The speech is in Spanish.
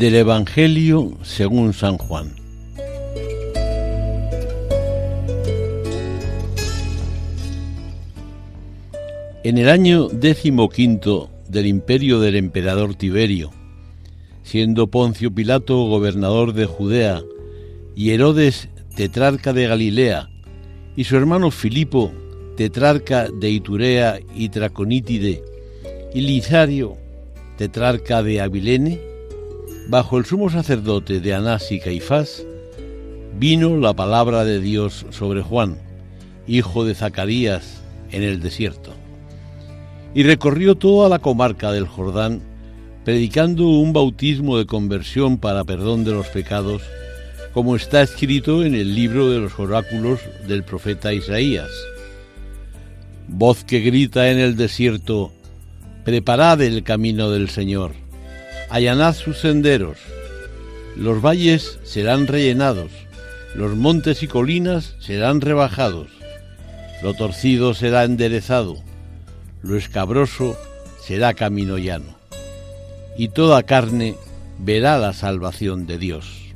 Del Evangelio según San Juan. En el año decimoquinto del imperio del emperador Tiberio, siendo Poncio Pilato gobernador de Judea y Herodes tetrarca de Galilea y su hermano Filipo tetrarca de Iturea y Traconítide y Lizario tetrarca de Abilene, bajo el sumo sacerdote de Anás y Caifás, vino la palabra de Dios sobre Juan, hijo de Zacarías, en el desierto. Y recorrió toda la comarca del Jordán, predicando un bautismo de conversión para perdón de los pecados, como está escrito en el libro de los oráculos del profeta Isaías. Voz que grita en el desierto, preparad el camino del Señor allanad sus senderos, los valles serán rellenados, los montes y colinas serán rebajados, lo torcido será enderezado, lo escabroso será camino llano, y toda carne verá la salvación de Dios.